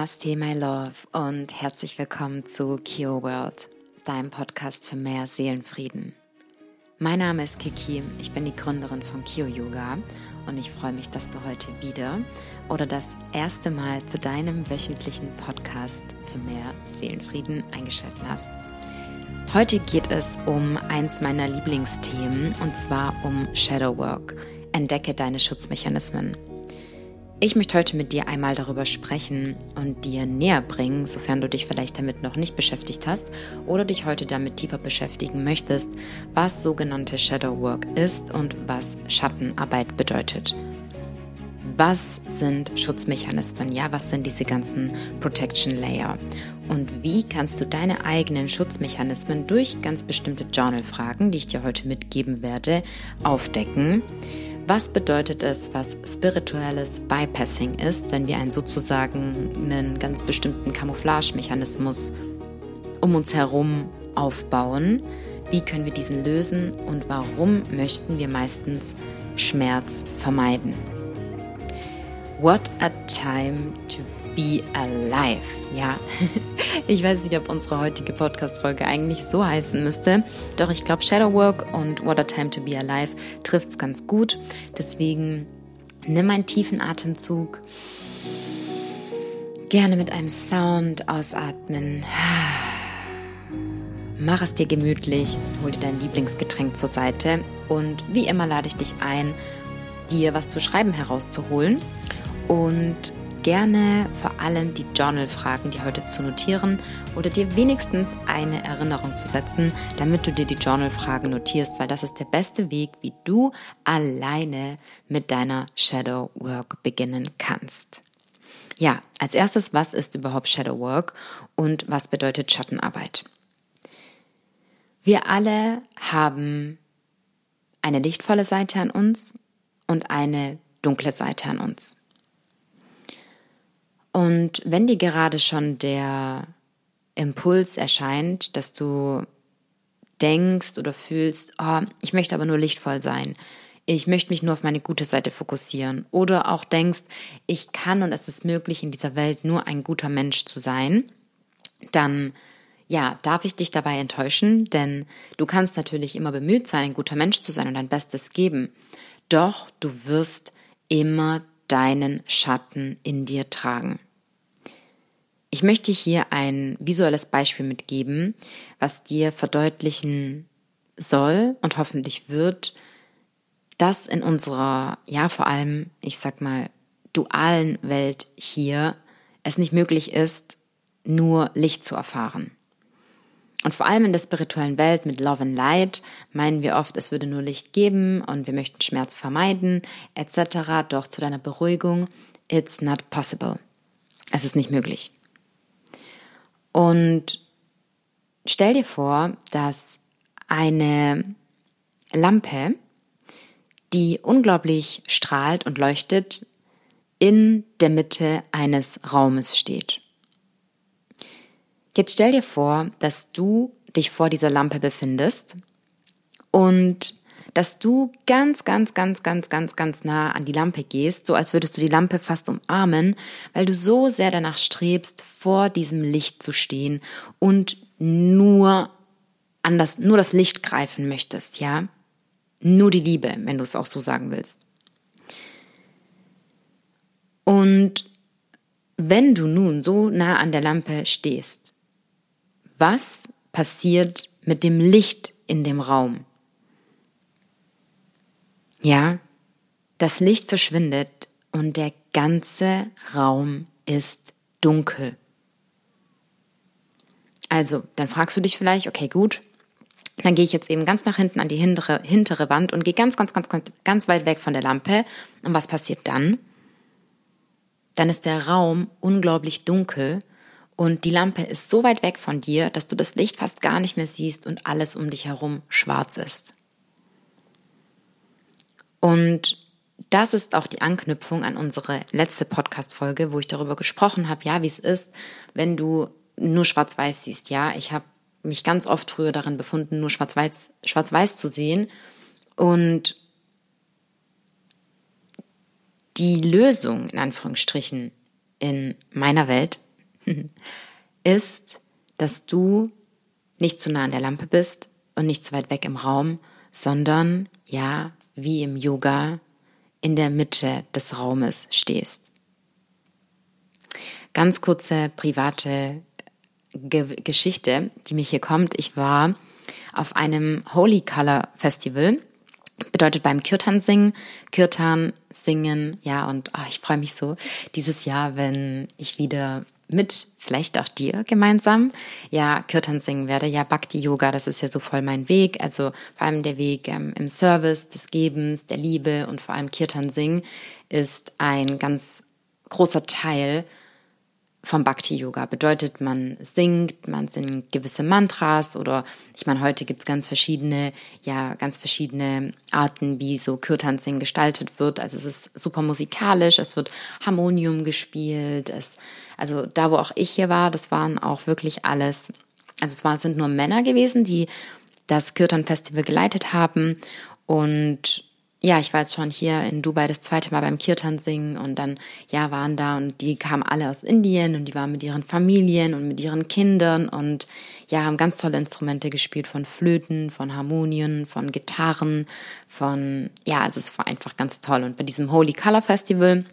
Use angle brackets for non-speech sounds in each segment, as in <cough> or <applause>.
Namaste, my love, und herzlich willkommen zu Kyo World, deinem Podcast für mehr Seelenfrieden. Mein Name ist Kiki, ich bin die Gründerin von Kyo Yoga und ich freue mich, dass du heute wieder oder das erste Mal zu deinem wöchentlichen Podcast für mehr Seelenfrieden eingeschaltet hast. Heute geht es um eins meiner Lieblingsthemen und zwar um Shadow Work. Entdecke deine Schutzmechanismen. Ich möchte heute mit dir einmal darüber sprechen und dir näher bringen, sofern du dich vielleicht damit noch nicht beschäftigt hast oder dich heute damit tiefer beschäftigen möchtest, was sogenannte Shadow Work ist und was Schattenarbeit bedeutet. Was sind Schutzmechanismen? Ja, was sind diese ganzen Protection Layer? Und wie kannst du deine eigenen Schutzmechanismen durch ganz bestimmte Journal-Fragen, die ich dir heute mitgeben werde, aufdecken? Was bedeutet es, was spirituelles Bypassing ist, wenn wir einen sozusagen einen ganz bestimmten Camouflagemechanismus um uns herum aufbauen? Wie können wir diesen lösen und warum möchten wir meistens Schmerz vermeiden? What a time to be alive. Ja, <laughs> ich weiß nicht, ob unsere heutige Podcast-Folge eigentlich so heißen müsste. Doch ich glaube, Shadow Work und What a Time to be Alive trifft es ganz gut. Deswegen nimm einen tiefen Atemzug. Gerne mit einem Sound ausatmen. <sighs> Mach es dir gemütlich, hol dir dein Lieblingsgetränk zur Seite und wie immer lade ich dich ein, dir was zu schreiben herauszuholen und gerne vor allem die Journal-Fragen, die heute zu notieren oder dir wenigstens eine Erinnerung zu setzen, damit du dir die Journal-Fragen notierst, weil das ist der beste Weg, wie du alleine mit deiner Shadow Work beginnen kannst. Ja, als erstes, was ist überhaupt Shadow Work und was bedeutet Schattenarbeit? Wir alle haben eine lichtvolle Seite an uns und eine dunkle Seite an uns. Und wenn dir gerade schon der Impuls erscheint, dass du denkst oder fühlst, oh, ich möchte aber nur lichtvoll sein, ich möchte mich nur auf meine gute Seite fokussieren, oder auch denkst, ich kann und es ist möglich, in dieser Welt nur ein guter Mensch zu sein, dann ja, darf ich dich dabei enttäuschen, denn du kannst natürlich immer bemüht sein, ein guter Mensch zu sein und dein Bestes geben. Doch du wirst immer deinen Schatten in dir tragen. Ich möchte hier ein visuelles Beispiel mitgeben, was dir verdeutlichen soll und hoffentlich wird, dass in unserer, ja vor allem, ich sag mal, dualen Welt hier es nicht möglich ist, nur Licht zu erfahren. Und vor allem in der spirituellen Welt mit Love and Light meinen wir oft, es würde nur Licht geben und wir möchten Schmerz vermeiden, etc. Doch zu deiner Beruhigung, it's not possible. Es ist nicht möglich. Und stell dir vor, dass eine Lampe, die unglaublich strahlt und leuchtet, in der Mitte eines Raumes steht. Jetzt stell dir vor, dass du dich vor dieser Lampe befindest und dass du ganz, ganz, ganz, ganz, ganz, ganz nah an die Lampe gehst, so als würdest du die Lampe fast umarmen, weil du so sehr danach strebst, vor diesem Licht zu stehen und nur an das, nur das Licht greifen möchtest, ja? Nur die Liebe, wenn du es auch so sagen willst. Und wenn du nun so nah an der Lampe stehst, was passiert mit dem Licht in dem Raum? Ja, das Licht verschwindet und der ganze Raum ist dunkel. Also, dann fragst du dich vielleicht, okay, gut, dann gehe ich jetzt eben ganz nach hinten an die hintere, hintere Wand und gehe ganz, ganz, ganz, ganz, ganz weit weg von der Lampe. Und was passiert dann? Dann ist der Raum unglaublich dunkel und die Lampe ist so weit weg von dir, dass du das Licht fast gar nicht mehr siehst und alles um dich herum schwarz ist. Und das ist auch die Anknüpfung an unsere letzte Podcast-Folge, wo ich darüber gesprochen habe, ja, wie es ist, wenn du nur schwarz-weiß siehst. Ja, ich habe mich ganz oft früher darin befunden, nur schwarz-weiß schwarz zu sehen. Und die Lösung, in Anführungsstrichen, in meiner Welt <laughs> ist, dass du nicht zu nah an der Lampe bist und nicht zu weit weg im Raum, sondern ja, wie im Yoga, in der Mitte des Raumes stehst. Ganz kurze private Ge Geschichte, die mich hier kommt. Ich war auf einem Holy Color Festival bedeutet beim Kirtan singen, Kirtan singen, ja, und oh, ich freue mich so dieses Jahr, wenn ich wieder mit vielleicht auch dir gemeinsam ja Kirtan singen werde. Ja, Bhakti Yoga, das ist ja so voll mein Weg. Also vor allem der Weg ähm, im Service, des Gebens, der Liebe und vor allem Kirtan singen ist ein ganz großer Teil vom Bhakti-Yoga. Bedeutet, man singt, man singt gewisse Mantras oder ich meine, heute gibt's ganz verschiedene, ja, ganz verschiedene Arten, wie so Kirtan-Singen gestaltet wird. Also es ist super musikalisch, es wird Harmonium gespielt, es, also da, wo auch ich hier war, das waren auch wirklich alles, also es waren, sind nur Männer gewesen, die das Kirtan-Festival geleitet haben und ja, ich war jetzt schon hier in Dubai das zweite Mal beim Kirtan singen und dann, ja, waren da und die kamen alle aus Indien und die waren mit ihren Familien und mit ihren Kindern und ja, haben ganz tolle Instrumente gespielt von Flöten, von Harmonien, von Gitarren, von, ja, also es war einfach ganz toll. Und bei diesem Holy Color Festival,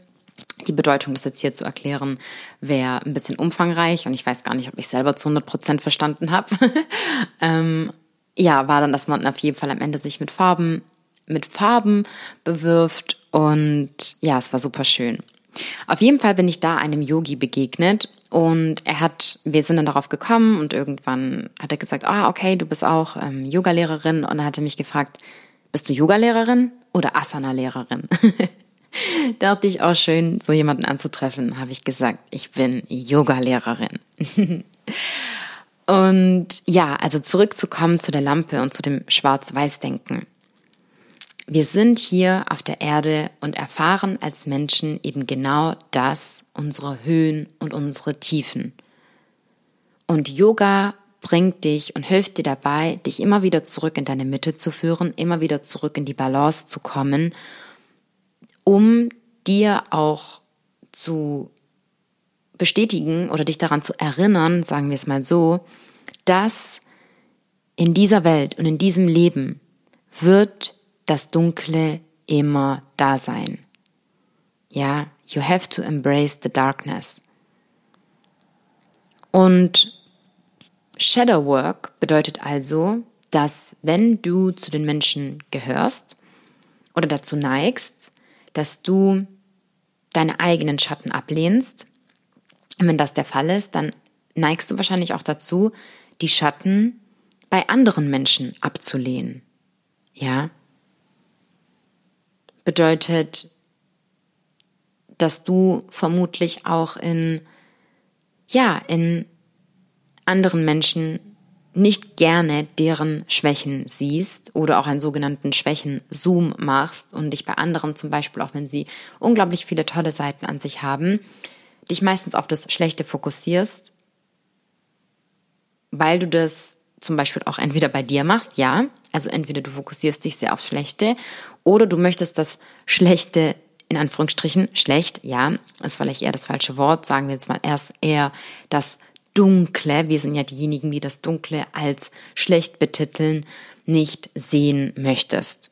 die Bedeutung, das jetzt hier zu erklären, wäre ein bisschen umfangreich und ich weiß gar nicht, ob ich selber zu 100 Prozent verstanden habe. <laughs> ähm, ja, war dann, dass man auf jeden Fall am Ende sich mit Farben mit Farben bewirft und ja, es war super schön. Auf jeden Fall bin ich da einem Yogi begegnet und er hat, wir sind dann darauf gekommen und irgendwann hat er gesagt, ah, okay, du bist auch ähm, Yogalehrerin und er hatte mich gefragt, bist du Yogalehrerin oder Asana-Lehrerin? <laughs> Dachte ich auch schön, so jemanden anzutreffen, habe ich gesagt, ich bin Yogalehrerin. <laughs> und ja, also zurückzukommen zu der Lampe und zu dem Schwarz-Weiß-Denken. Wir sind hier auf der Erde und erfahren als Menschen eben genau das, unsere Höhen und unsere Tiefen. Und Yoga bringt dich und hilft dir dabei, dich immer wieder zurück in deine Mitte zu führen, immer wieder zurück in die Balance zu kommen, um dir auch zu bestätigen oder dich daran zu erinnern, sagen wir es mal so, dass in dieser Welt und in diesem Leben wird das Dunkle immer da sein. Ja, you have to embrace the darkness. Und Shadow Work bedeutet also, dass wenn du zu den Menschen gehörst oder dazu neigst, dass du deine eigenen Schatten ablehnst, und wenn das der Fall ist, dann neigst du wahrscheinlich auch dazu, die Schatten bei anderen Menschen abzulehnen. Ja? Bedeutet, dass du vermutlich auch in, ja, in anderen Menschen nicht gerne deren Schwächen siehst oder auch einen sogenannten Schwächen-Zoom machst und dich bei anderen zum Beispiel, auch wenn sie unglaublich viele tolle Seiten an sich haben, dich meistens auf das Schlechte fokussierst, weil du das zum Beispiel auch entweder bei dir machst, ja, also entweder du fokussierst dich sehr aufs Schlechte oder du möchtest das Schlechte in Anführungsstrichen schlecht, ja, ist vielleicht eher das falsche Wort, sagen wir jetzt mal erst eher das Dunkle, wir sind ja diejenigen, die das Dunkle als schlecht betiteln, nicht sehen möchtest.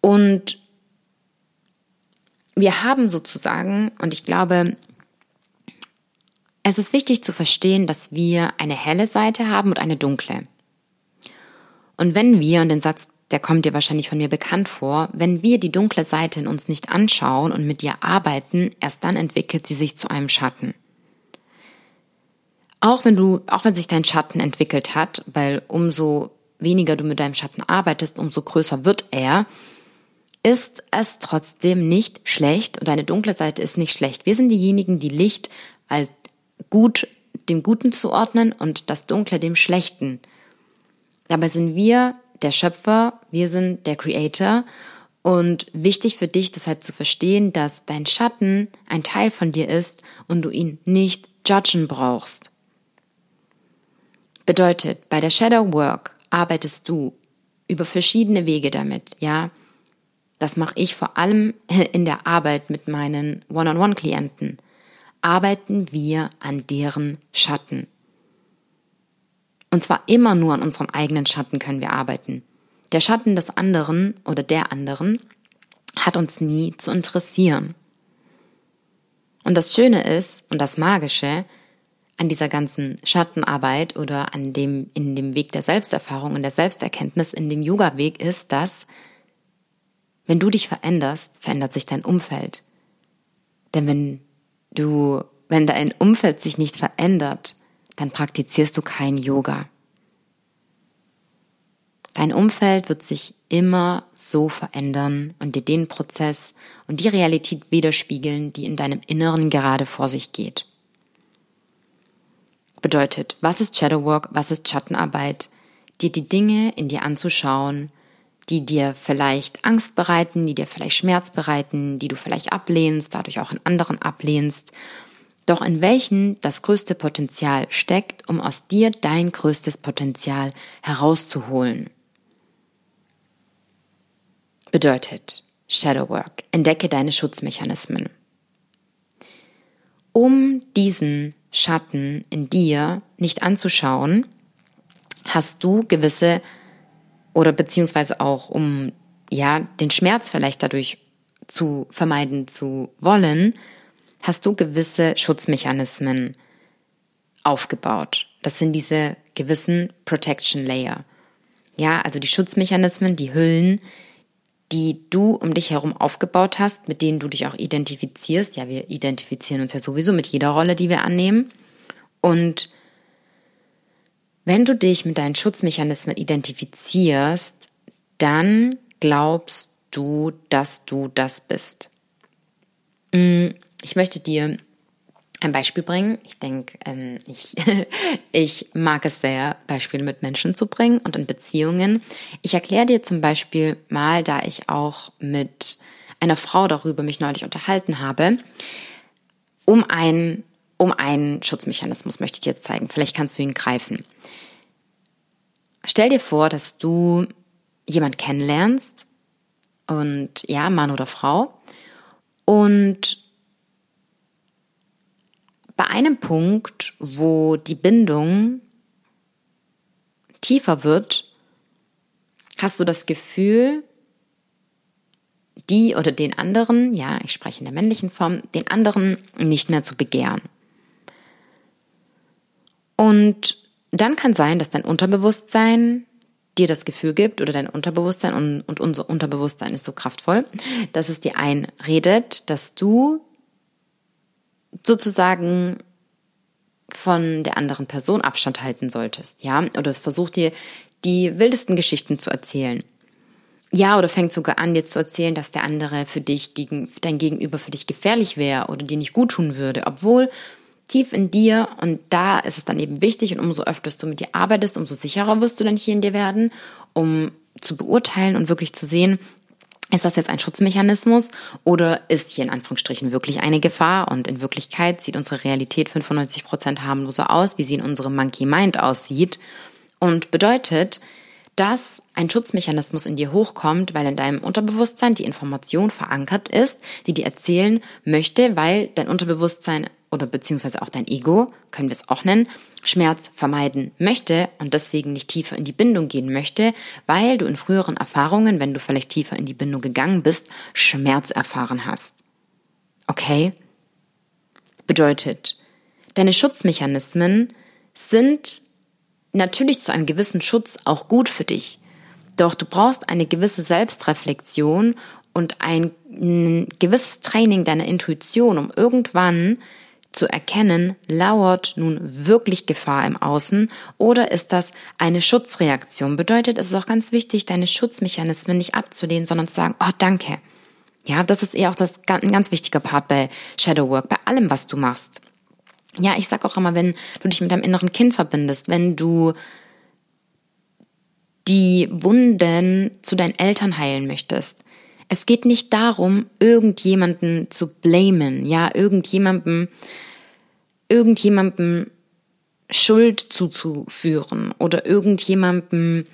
Und wir haben sozusagen, und ich glaube, es ist wichtig zu verstehen, dass wir eine helle Seite haben und eine dunkle. Und wenn wir, und den Satz, der kommt dir wahrscheinlich von mir bekannt vor, wenn wir die dunkle Seite in uns nicht anschauen und mit ihr arbeiten, erst dann entwickelt sie sich zu einem Schatten. Auch wenn du, auch wenn sich dein Schatten entwickelt hat, weil umso weniger du mit deinem Schatten arbeitest, umso größer wird er, ist es trotzdem nicht schlecht und deine dunkle Seite ist nicht schlecht. Wir sind diejenigen, die Licht als gut dem Guten zuordnen und das Dunkle dem Schlechten. Dabei sind wir der Schöpfer, wir sind der Creator und wichtig für dich deshalb zu verstehen, dass dein Schatten ein Teil von dir ist und du ihn nicht judgen brauchst. Bedeutet, bei der Shadow Work arbeitest du über verschiedene Wege damit, ja. Das mache ich vor allem <laughs> in der Arbeit mit meinen One-on-One-Klienten. Arbeiten wir an deren Schatten. Und zwar immer nur an unserem eigenen Schatten können wir arbeiten. Der Schatten des anderen oder der anderen hat uns nie zu interessieren. Und das Schöne ist und das Magische an dieser ganzen Schattenarbeit oder an dem, in dem Weg der Selbsterfahrung und der Selbsterkenntnis in dem Yoga-Weg ist, dass wenn du dich veränderst, verändert sich dein Umfeld. Denn wenn du, wenn dein Umfeld sich nicht verändert, dann praktizierst du kein Yoga. Dein Umfeld wird sich immer so verändern und dir den Prozess und die Realität widerspiegeln, die in deinem Inneren gerade vor sich geht. Bedeutet, was ist Shadowwork, was ist Schattenarbeit? Dir die Dinge in dir anzuschauen, die dir vielleicht Angst bereiten, die dir vielleicht Schmerz bereiten, die du vielleicht ablehnst, dadurch auch in anderen ablehnst, doch in welchen das größte Potenzial steckt, um aus dir dein größtes Potenzial herauszuholen. Bedeutet Shadowwork, entdecke deine Schutzmechanismen. Um diesen Schatten in dir nicht anzuschauen, hast du gewisse oder beziehungsweise auch um ja den Schmerz vielleicht dadurch zu vermeiden zu wollen, hast du gewisse Schutzmechanismen aufgebaut. Das sind diese gewissen Protection Layer. Ja, also die Schutzmechanismen, die Hüllen, die du um dich herum aufgebaut hast, mit denen du dich auch identifizierst. Ja, wir identifizieren uns ja sowieso mit jeder Rolle, die wir annehmen. Und wenn du dich mit deinen Schutzmechanismen identifizierst, dann glaubst du, dass du das bist. Mm, ich möchte dir ein Beispiel bringen. Ich denke, ähm, ich, <laughs> ich mag es sehr, Beispiele mit Menschen zu bringen und in Beziehungen. Ich erkläre dir zum Beispiel mal, da ich auch mit einer Frau darüber mich neulich unterhalten habe, um ein um einen Schutzmechanismus möchte ich dir jetzt zeigen. Vielleicht kannst du ihn greifen. Stell dir vor, dass du jemand kennenlernst und ja, Mann oder Frau und bei einem Punkt, wo die Bindung tiefer wird, hast du das Gefühl, die oder den anderen, ja, ich spreche in der männlichen Form, den anderen nicht mehr zu begehren. Und dann kann sein, dass dein Unterbewusstsein dir das Gefühl gibt oder dein Unterbewusstsein und, und unser Unterbewusstsein ist so kraftvoll, dass es dir einredet, dass du sozusagen von der anderen Person Abstand halten solltest, ja, oder versucht dir die wildesten Geschichten zu erzählen. Ja, oder fängt sogar an, dir zu erzählen, dass der andere für dich gegen dein Gegenüber für dich gefährlich wäre oder dir nicht gut tun würde, obwohl tief in dir und da ist es dann eben wichtig und umso öfter du mit dir arbeitest, umso sicherer wirst du dann hier in dir werden, um zu beurteilen und wirklich zu sehen, ist das jetzt ein Schutzmechanismus oder ist hier in Anführungsstrichen wirklich eine Gefahr? Und in Wirklichkeit sieht unsere Realität 95 Prozent harmloser aus, wie sie in unserem Monkey Mind aussieht. Und bedeutet, dass ein Schutzmechanismus in dir hochkommt, weil in deinem Unterbewusstsein die Information verankert ist, die dir erzählen möchte, weil dein Unterbewusstsein oder beziehungsweise auch dein Ego, können wir es auch nennen, Schmerz vermeiden möchte und deswegen nicht tiefer in die Bindung gehen möchte, weil du in früheren Erfahrungen, wenn du vielleicht tiefer in die Bindung gegangen bist, Schmerz erfahren hast. Okay? Bedeutet, deine Schutzmechanismen sind natürlich zu einem gewissen Schutz auch gut für dich. Doch du brauchst eine gewisse Selbstreflexion und ein, ein gewisses Training deiner Intuition, um irgendwann zu erkennen, lauert nun wirklich Gefahr im Außen oder ist das eine Schutzreaktion? Bedeutet, es ist auch ganz wichtig, deine Schutzmechanismen nicht abzulehnen, sondern zu sagen, oh danke. Ja, das ist eher auch das, ein ganz wichtiger Part bei Shadowwork, bei allem, was du machst. Ja, ich sag auch immer, wenn du dich mit deinem inneren Kind verbindest, wenn du die Wunden zu deinen Eltern heilen möchtest. Es geht nicht darum, irgendjemanden zu blamen, ja, irgendjemanden irgendjemandem Schuld zuzuführen oder irgendjemandem,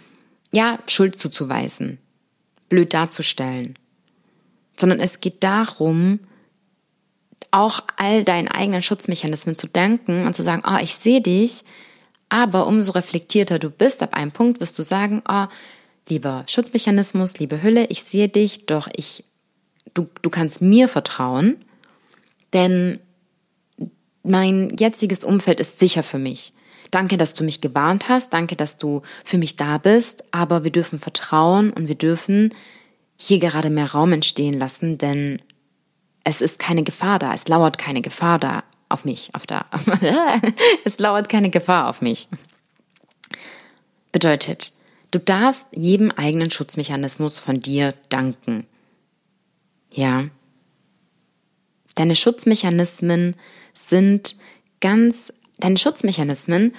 ja, Schuld zuzuweisen, blöd darzustellen, sondern es geht darum, auch all deinen eigenen Schutzmechanismen zu danken und zu sagen, oh, ich sehe dich, aber umso reflektierter du bist, ab einem Punkt wirst du sagen, oh, lieber Schutzmechanismus, liebe Hülle, ich sehe dich, doch ich, du, du kannst mir vertrauen, denn mein jetziges Umfeld ist sicher für mich. Danke, dass du mich gewarnt hast, danke, dass du für mich da bist, aber wir dürfen vertrauen und wir dürfen hier gerade mehr Raum entstehen lassen, denn es ist keine Gefahr da, es lauert keine Gefahr da auf mich, auf da. <laughs> es lauert keine Gefahr auf mich. Bedeutet, du darfst jedem eigenen Schutzmechanismus von dir danken. Ja. Deine Schutzmechanismen sind ganz, deine Schutzmechanismen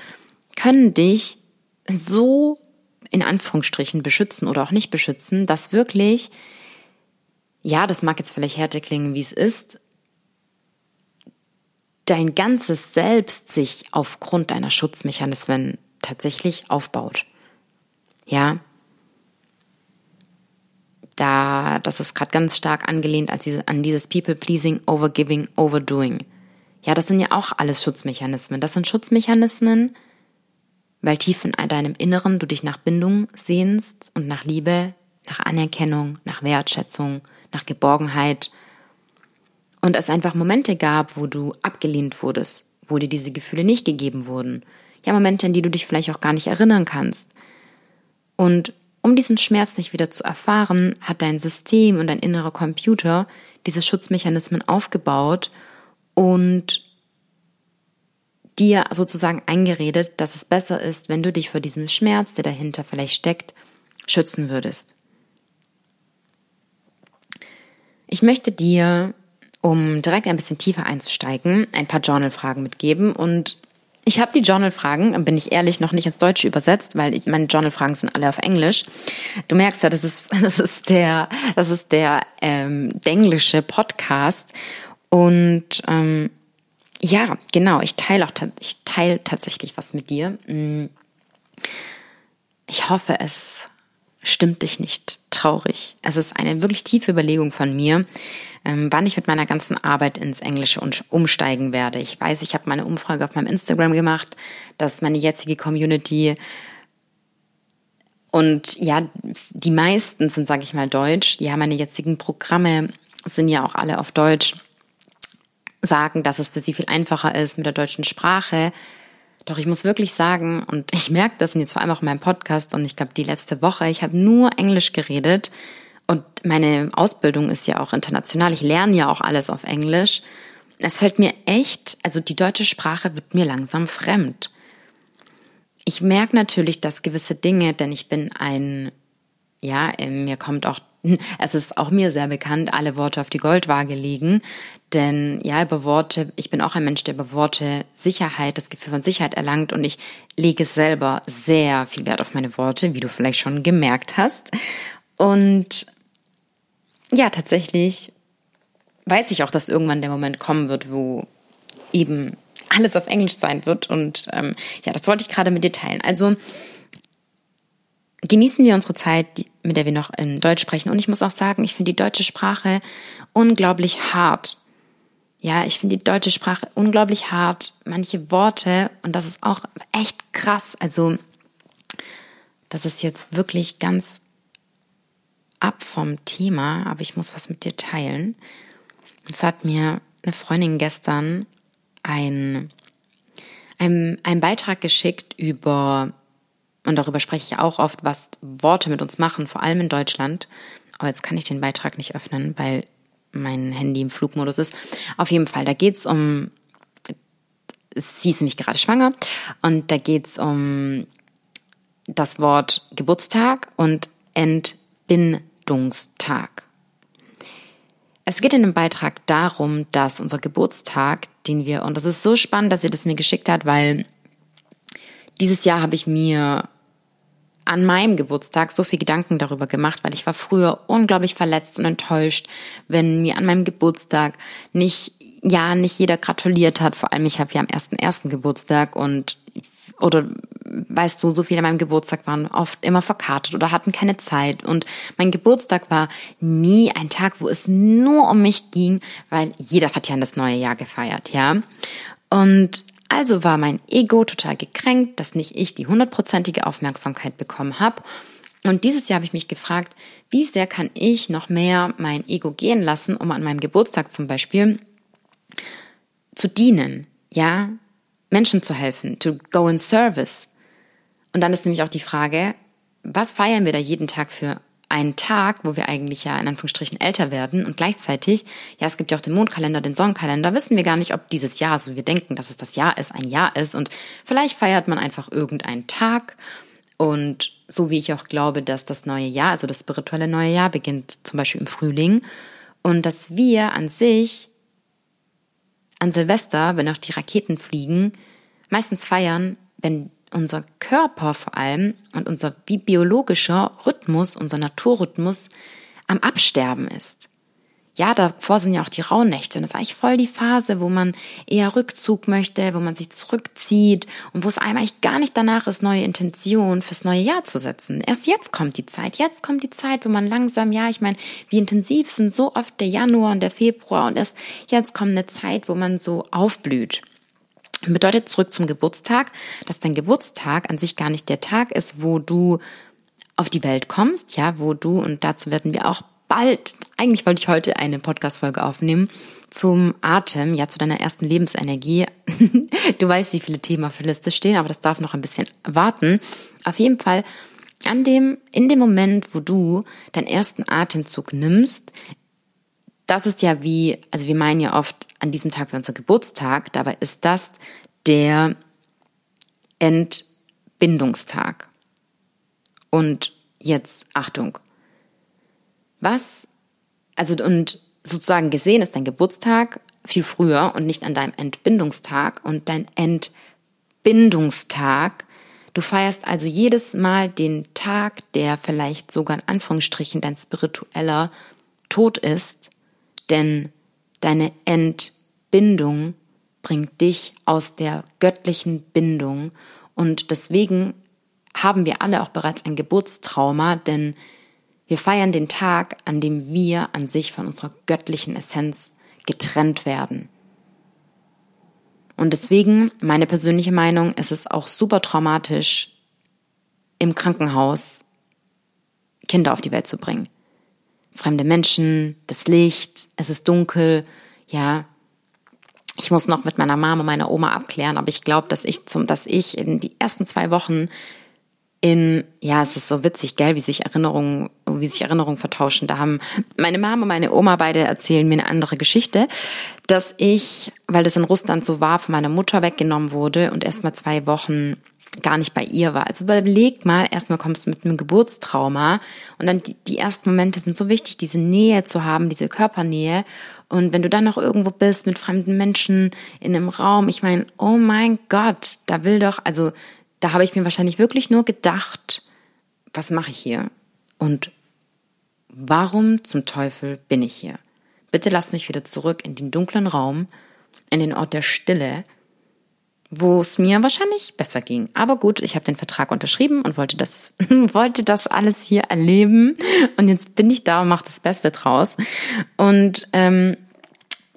können dich so in Anführungsstrichen beschützen oder auch nicht beschützen, dass wirklich, ja, das mag jetzt vielleicht härter klingen, wie es ist, dein ganzes Selbst sich aufgrund deiner Schutzmechanismen tatsächlich aufbaut. Ja. Da, das ist gerade ganz stark angelehnt an, diese, an dieses People-Pleasing, Overgiving, Overdoing. Ja, das sind ja auch alles Schutzmechanismen. Das sind Schutzmechanismen, weil tief in deinem Inneren du dich nach Bindung sehnst und nach Liebe, nach Anerkennung, nach Wertschätzung, nach Geborgenheit. Und es einfach Momente gab, wo du abgelehnt wurdest, wo dir diese Gefühle nicht gegeben wurden. Ja, Momente, an die du dich vielleicht auch gar nicht erinnern kannst. Und um diesen Schmerz nicht wieder zu erfahren, hat dein System und dein innerer Computer diese Schutzmechanismen aufgebaut und dir sozusagen eingeredet, dass es besser ist, wenn du dich vor diesem Schmerz, der dahinter vielleicht steckt, schützen würdest. Ich möchte dir, um direkt ein bisschen tiefer einzusteigen, ein paar Journal-Fragen mitgeben und ich habe die Journal-Fragen, bin ich ehrlich, noch nicht ins Deutsche übersetzt, weil meine Journal-Fragen sind alle auf Englisch. Du merkst ja, das ist, <laughs> das ist der, das ist der ähm, denglische Podcast. Und ähm, ja, genau. Ich teile auch ich teile tatsächlich was mit dir. Mm. Ich hoffe, es stimmt dich nicht traurig. Es ist eine wirklich tiefe Überlegung von mir, ähm, wann ich mit meiner ganzen Arbeit ins Englische umsteigen werde. Ich weiß, ich habe meine Umfrage auf meinem Instagram gemacht, dass meine jetzige Community und ja, die meisten sind, sage ich mal, deutsch. Ja, meine jetzigen Programme sind ja auch alle auf Deutsch sagen, dass es für sie viel einfacher ist mit der deutschen Sprache. Doch ich muss wirklich sagen, und ich merke das jetzt vor allem auch in meinem Podcast und ich glaube die letzte Woche, ich habe nur Englisch geredet und meine Ausbildung ist ja auch international. Ich lerne ja auch alles auf Englisch. Es fällt mir echt, also die deutsche Sprache wird mir langsam fremd. Ich merke natürlich, dass gewisse Dinge, denn ich bin ein, ja, mir kommt auch <laughs> es ist auch mir sehr bekannt, alle Worte auf die Goldwaage legen. Denn ja, über Worte, ich bin auch ein Mensch, der über Worte Sicherheit, das Gefühl von Sicherheit erlangt und ich lege selber sehr viel Wert auf meine Worte, wie du vielleicht schon gemerkt hast. Und ja, tatsächlich weiß ich auch, dass irgendwann der Moment kommen wird, wo eben alles auf Englisch sein wird. Und ähm, ja, das wollte ich gerade mit dir teilen. Also genießen wir unsere Zeit, mit der wir noch in Deutsch sprechen. Und ich muss auch sagen, ich finde die deutsche Sprache unglaublich hart. Ja, ich finde die deutsche Sprache unglaublich hart. Manche Worte, und das ist auch echt krass. Also, das ist jetzt wirklich ganz ab vom Thema, aber ich muss was mit dir teilen. Und hat mir eine Freundin gestern ein, ein, ein Beitrag geschickt über und darüber spreche ich auch oft, was Worte mit uns machen, vor allem in Deutschland. Aber jetzt kann ich den Beitrag nicht öffnen, weil mein Handy im Flugmodus ist. Auf jeden Fall, da geht's um, sie ist nämlich gerade schwanger und da geht's um das Wort Geburtstag und Entbindungstag. Es geht in dem Beitrag darum, dass unser Geburtstag, den wir, und das ist so spannend, dass sie das mir geschickt hat, weil dieses Jahr habe ich mir an meinem Geburtstag so viel Gedanken darüber gemacht, weil ich war früher unglaublich verletzt und enttäuscht, wenn mir an meinem Geburtstag nicht, ja, nicht jeder gratuliert hat. Vor allem, ich habe ja am ersten ersten Geburtstag und oder weißt du, so viele an meinem Geburtstag waren oft immer verkartet oder hatten keine Zeit. Und mein Geburtstag war nie ein Tag, wo es nur um mich ging, weil jeder hat ja das neue Jahr gefeiert, ja. Und also war mein Ego total gekränkt, dass nicht ich die hundertprozentige Aufmerksamkeit bekommen habe. Und dieses Jahr habe ich mich gefragt, wie sehr kann ich noch mehr mein Ego gehen lassen, um an meinem Geburtstag zum Beispiel zu dienen, ja, Menschen zu helfen, to go in service. Und dann ist nämlich auch die Frage, was feiern wir da jeden Tag für einen Tag, wo wir eigentlich ja in Anführungsstrichen älter werden? Und gleichzeitig, ja, es gibt ja auch den Mondkalender, den Sonnenkalender, wissen wir gar nicht, ob dieses Jahr, so wir denken, dass es das Jahr ist, ein Jahr ist. Und vielleicht feiert man einfach irgendeinen Tag. Und so wie ich auch glaube, dass das neue Jahr, also das spirituelle neue Jahr beginnt zum Beispiel im Frühling. Und dass wir an sich an Silvester, wenn auch die Raketen fliegen, meistens feiern, wenn unser Körper vor allem und unser biologischer Rhythmus, unser Naturrhythmus am Absterben ist. Ja, davor sind ja auch die Rauhnächte und das ist eigentlich voll die Phase, wo man eher Rückzug möchte, wo man sich zurückzieht und wo es einem eigentlich gar nicht danach ist, neue Intentionen fürs neue Jahr zu setzen. Erst jetzt kommt die Zeit, jetzt kommt die Zeit, wo man langsam, ja, ich meine, wie intensiv sind so oft der Januar und der Februar und erst jetzt kommt eine Zeit, wo man so aufblüht. Bedeutet zurück zum Geburtstag, dass dein Geburtstag an sich gar nicht der Tag ist, wo du auf die Welt kommst, ja, wo du, und dazu werden wir auch bald, eigentlich wollte ich heute eine Podcast-Folge aufnehmen zum Atem, ja, zu deiner ersten Lebensenergie. <laughs> du weißt, wie viele Themen auf der Liste stehen, aber das darf noch ein bisschen warten. Auf jeden Fall, an dem, in dem Moment, wo du deinen ersten Atemzug nimmst, das ist ja wie, also wir meinen ja oft an diesem Tag wie unser Geburtstag, dabei ist das der Entbindungstag. Und jetzt Achtung. Was, also und sozusagen gesehen ist dein Geburtstag viel früher und nicht an deinem Entbindungstag und dein Entbindungstag. Du feierst also jedes Mal den Tag, der vielleicht sogar in Anführungsstrichen dein spiritueller Tod ist, denn deine Entbindung bringt dich aus der göttlichen Bindung und deswegen haben wir alle auch bereits ein Geburtstrauma, denn wir feiern den Tag, an dem wir an sich von unserer göttlichen Essenz getrennt werden. Und deswegen, meine persönliche Meinung, ist es auch super traumatisch, im Krankenhaus Kinder auf die Welt zu bringen fremde Menschen, das Licht, es ist dunkel, ja. Ich muss noch mit meiner Mama, meiner Oma abklären, aber ich glaube, dass ich zum, dass ich in die ersten zwei Wochen in, ja, es ist so witzig, gell, wie sich Erinnerungen, wie sich Erinnerungen vertauschen. Da haben meine Mama und meine Oma beide erzählen mir eine andere Geschichte, dass ich, weil das in Russland so war, von meiner Mutter weggenommen wurde und erst mal zwei Wochen gar nicht bei ihr war. Also überleg mal, erstmal kommst du mit einem Geburtstrauma und dann die, die ersten Momente sind so wichtig, diese Nähe zu haben, diese Körpernähe. Und wenn du dann noch irgendwo bist mit fremden Menschen in einem Raum, ich meine, oh mein Gott, da will doch, also da habe ich mir wahrscheinlich wirklich nur gedacht, was mache ich hier? Und warum zum Teufel bin ich hier? Bitte lass mich wieder zurück in den dunklen Raum, in den Ort der Stille, wo es mir wahrscheinlich besser ging. Aber gut, ich habe den Vertrag unterschrieben und wollte das, <laughs> wollte das alles hier erleben. Und jetzt bin ich da und mache das Beste draus. Und ähm,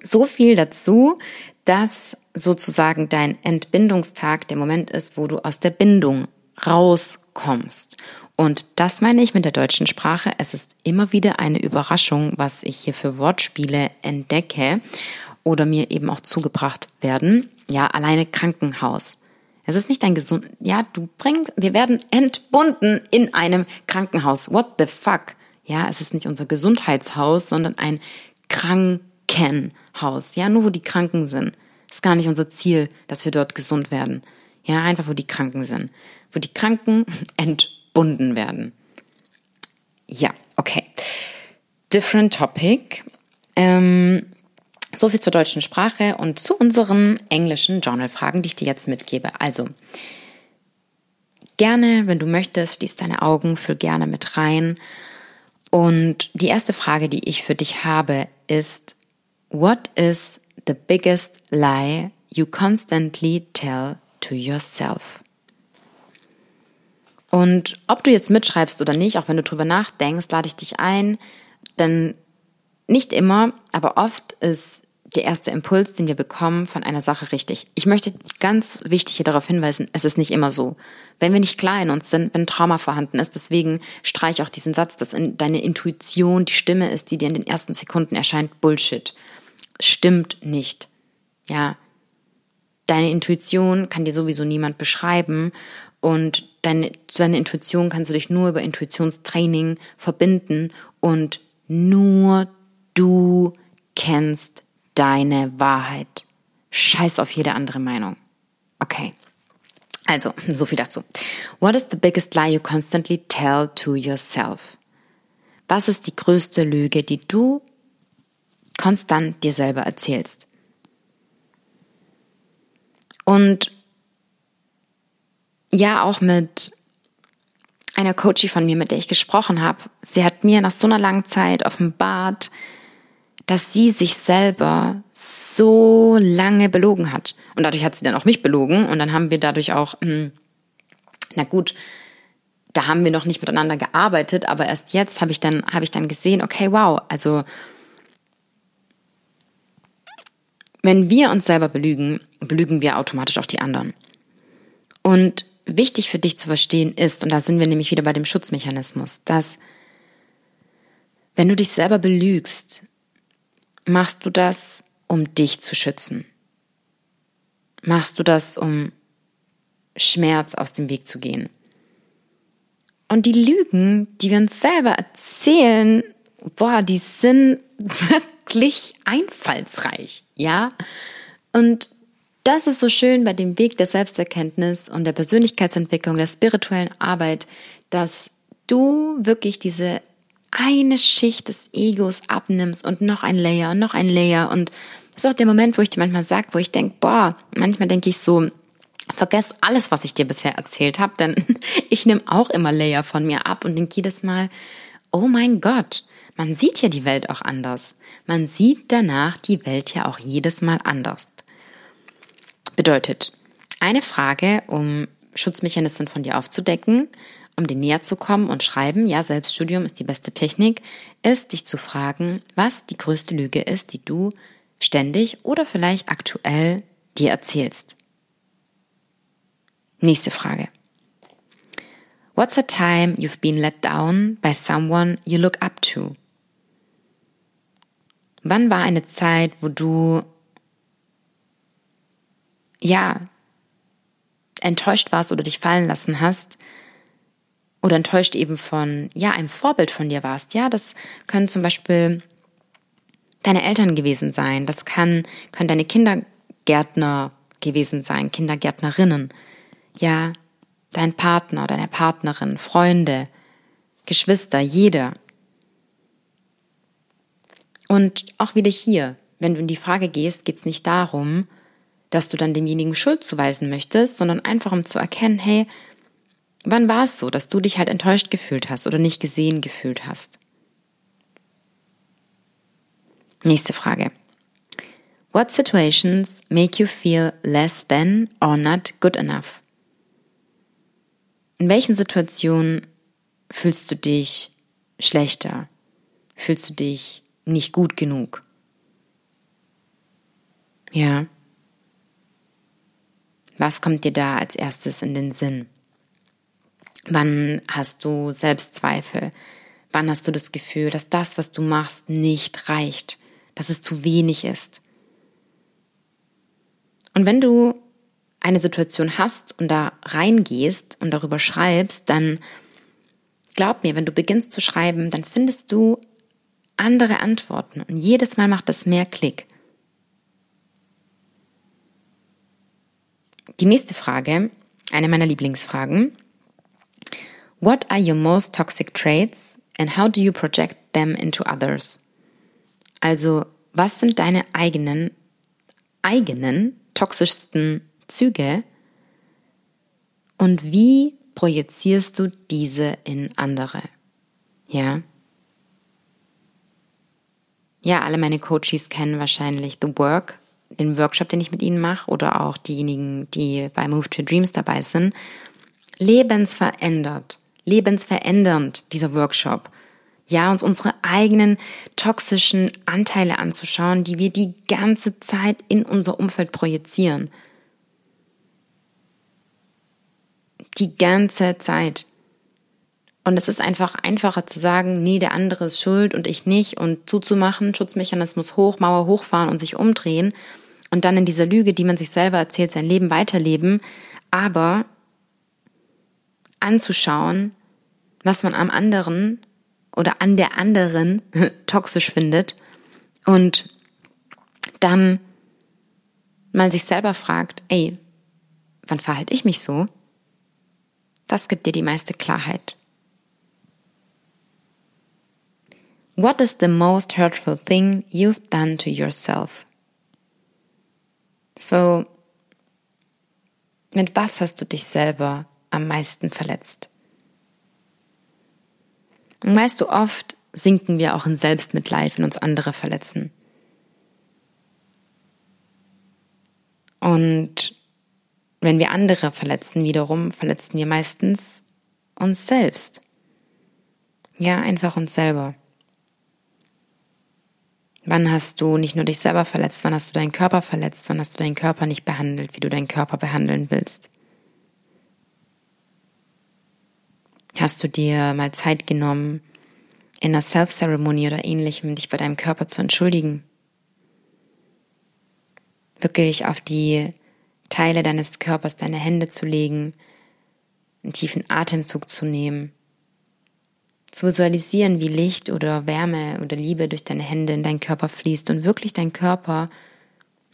so viel dazu, dass sozusagen dein Entbindungstag der Moment ist, wo du aus der Bindung rauskommst. Und das meine ich mit der deutschen Sprache. Es ist immer wieder eine Überraschung, was ich hier für Wortspiele entdecke oder mir eben auch zugebracht werden. Ja, alleine Krankenhaus. Es ist nicht ein gesund, ja, du bringst, wir werden entbunden in einem Krankenhaus. What the fuck? Ja, es ist nicht unser Gesundheitshaus, sondern ein Krankenhaus. Ja, nur wo die Kranken sind. Ist gar nicht unser Ziel, dass wir dort gesund werden. Ja, einfach wo die Kranken sind. Wo die Kranken <laughs> entbunden werden. Ja, okay. Different topic. Ähm, so viel zur deutschen Sprache und zu unseren englischen Journal-Fragen, die ich dir jetzt mitgebe. Also, gerne, wenn du möchtest, schließ deine Augen, füll gerne mit rein. Und die erste Frage, die ich für dich habe, ist, what is the biggest lie you constantly tell to yourself? Und ob du jetzt mitschreibst oder nicht, auch wenn du drüber nachdenkst, lade ich dich ein, denn nicht immer, aber oft ist der erste Impuls, den wir bekommen, von einer Sache richtig. Ich möchte ganz wichtig hier darauf hinweisen, es ist nicht immer so. Wenn wir nicht klar in uns sind, wenn Trauma vorhanden ist, deswegen streich auch diesen Satz, dass deine Intuition die Stimme ist, die dir in den ersten Sekunden erscheint, Bullshit. Stimmt nicht. Ja. Deine Intuition kann dir sowieso niemand beschreiben und deine, deine Intuition kannst du dich nur über Intuitionstraining verbinden und nur du kennst deine Wahrheit. Scheiß auf jede andere Meinung. Okay. Also, so viel dazu. What is the biggest lie you constantly tell to yourself? Was ist die größte Lüge, die du konstant dir selber erzählst? Und ja, auch mit einer Coachie von mir, mit der ich gesprochen habe. Sie hat mir nach so einer langen Zeit offenbart, dass sie sich selber so lange belogen hat. Und dadurch hat sie dann auch mich belogen und dann haben wir dadurch auch, hm, na gut, da haben wir noch nicht miteinander gearbeitet, aber erst jetzt habe ich dann, habe ich dann gesehen, okay, wow, also, wenn wir uns selber belügen, belügen wir automatisch auch die anderen. Und wichtig für dich zu verstehen ist, und da sind wir nämlich wieder bei dem Schutzmechanismus, dass wenn du dich selber belügst, Machst du das, um dich zu schützen? Machst du das, um Schmerz aus dem Weg zu gehen? Und die Lügen, die wir uns selber erzählen, boah, die sind <laughs> wirklich einfallsreich, ja? Und das ist so schön bei dem Weg der Selbsterkenntnis und der Persönlichkeitsentwicklung, der spirituellen Arbeit, dass du wirklich diese eine Schicht des Egos abnimmst und noch ein Layer und noch ein Layer. Und das ist auch der Moment, wo ich dir manchmal sage, wo ich denke, boah, manchmal denke ich so, vergess alles, was ich dir bisher erzählt habe, denn <laughs> ich nehme auch immer Layer von mir ab und denke jedes Mal, oh mein Gott, man sieht ja die Welt auch anders. Man sieht danach die Welt ja auch jedes Mal anders. Bedeutet, eine Frage, um Schutzmechanismen von dir aufzudecken, um dir näher zu kommen und schreiben, ja, Selbststudium ist die beste Technik, ist dich zu fragen, was die größte Lüge ist, die du ständig oder vielleicht aktuell dir erzählst. Nächste Frage. What's a time you've been let down by someone you look up to? Wann war eine Zeit, wo du ja enttäuscht warst oder dich fallen lassen hast oder enttäuscht eben von, ja, einem Vorbild von dir warst. Ja, das können zum Beispiel deine Eltern gewesen sein. Das kann, können deine Kindergärtner gewesen sein, Kindergärtnerinnen. Ja, dein Partner, deine Partnerin, Freunde, Geschwister, jeder. Und auch wieder hier, wenn du in die Frage gehst, geht es nicht darum, dass du dann demjenigen Schuld zuweisen möchtest, sondern einfach um zu erkennen, hey, Wann war es so, dass du dich halt enttäuscht gefühlt hast oder nicht gesehen gefühlt hast? Nächste Frage. What situations make you feel less than or not good enough? In welchen Situationen fühlst du dich schlechter? Fühlst du dich nicht gut genug? Ja. Was kommt dir da als erstes in den Sinn? Wann hast du Selbstzweifel? Wann hast du das Gefühl, dass das, was du machst, nicht reicht, dass es zu wenig ist? Und wenn du eine Situation hast und da reingehst und darüber schreibst, dann glaub mir, wenn du beginnst zu schreiben, dann findest du andere Antworten und jedes Mal macht das mehr Klick. Die nächste Frage, eine meiner Lieblingsfragen, What are your most toxic traits and how do you project them into others? Also, was sind deine eigenen, eigenen toxischsten Züge und wie projizierst du diese in andere? Ja? Ja, alle meine Coaches kennen wahrscheinlich The Work, den Workshop, den ich mit ihnen mache, oder auch diejenigen, die bei Move to Dreams dabei sind. lebensverändert, lebensverändernd, dieser Workshop. Ja, uns unsere eigenen toxischen Anteile anzuschauen, die wir die ganze Zeit in unser Umfeld projizieren. Die ganze Zeit. Und es ist einfach einfacher zu sagen, nee, der andere ist schuld und ich nicht und zuzumachen, Schutzmechanismus hoch, Mauer hochfahren und sich umdrehen und dann in dieser Lüge, die man sich selber erzählt, sein Leben weiterleben, aber anzuschauen, was man am anderen oder an der anderen <laughs> toxisch findet und dann mal sich selber fragt, ey, wann verhalte ich mich so? Das gibt dir die meiste Klarheit. What is the most hurtful thing you've done to yourself? So, mit was hast du dich selber am meisten verletzt? Und weißt du, oft sinken wir auch in Selbstmitleid, wenn uns andere verletzen. Und wenn wir andere verletzen, wiederum verletzen wir meistens uns selbst. Ja, einfach uns selber. Wann hast du nicht nur dich selber verletzt, wann hast du deinen Körper verletzt, wann hast du deinen Körper nicht behandelt, wie du deinen Körper behandeln willst? Hast du dir mal Zeit genommen, in einer Self-Ceremony oder ähnlichem dich bei deinem Körper zu entschuldigen? Wirklich auf die Teile deines Körpers deine Hände zu legen, einen tiefen Atemzug zu nehmen, zu visualisieren, wie Licht oder Wärme oder Liebe durch deine Hände in deinen Körper fließt und wirklich dein Körper,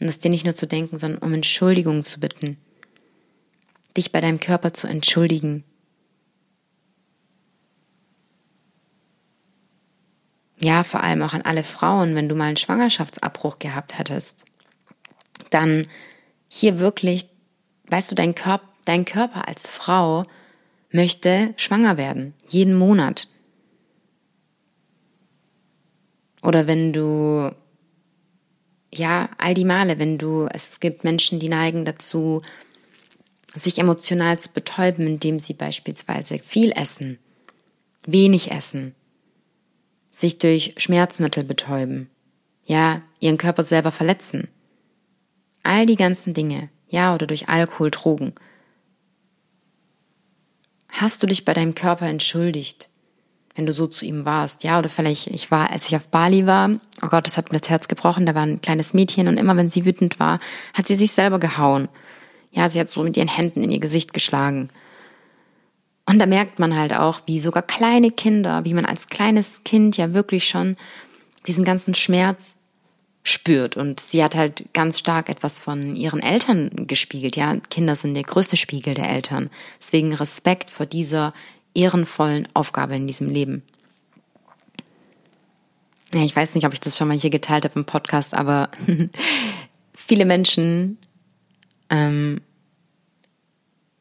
und das dir nicht nur zu denken, sondern um Entschuldigung zu bitten, dich bei deinem Körper zu entschuldigen ja, vor allem auch an alle Frauen, wenn du mal einen Schwangerschaftsabbruch gehabt hattest, dann hier wirklich, weißt du, dein Körper, dein Körper als Frau möchte schwanger werden, jeden Monat. Oder wenn du, ja, all die Male, wenn du, es gibt Menschen, die neigen dazu, sich emotional zu betäuben, indem sie beispielsweise viel essen, wenig essen, sich durch Schmerzmittel betäuben, ja, ihren Körper selber verletzen. All die ganzen Dinge, ja, oder durch Alkohol, Drogen. Hast du dich bei deinem Körper entschuldigt, wenn du so zu ihm warst? Ja, oder vielleicht, ich war, als ich auf Bali war, oh Gott, das hat mir das Herz gebrochen, da war ein kleines Mädchen und immer wenn sie wütend war, hat sie sich selber gehauen. Ja, sie hat so mit ihren Händen in ihr Gesicht geschlagen. Und da merkt man halt auch, wie sogar kleine Kinder, wie man als kleines Kind ja wirklich schon diesen ganzen Schmerz spürt. Und sie hat halt ganz stark etwas von ihren Eltern gespiegelt. Ja, Kinder sind der größte Spiegel der Eltern. Deswegen Respekt vor dieser ehrenvollen Aufgabe in diesem Leben. Ja, ich weiß nicht, ob ich das schon mal hier geteilt habe im Podcast, aber <laughs> viele Menschen, ähm,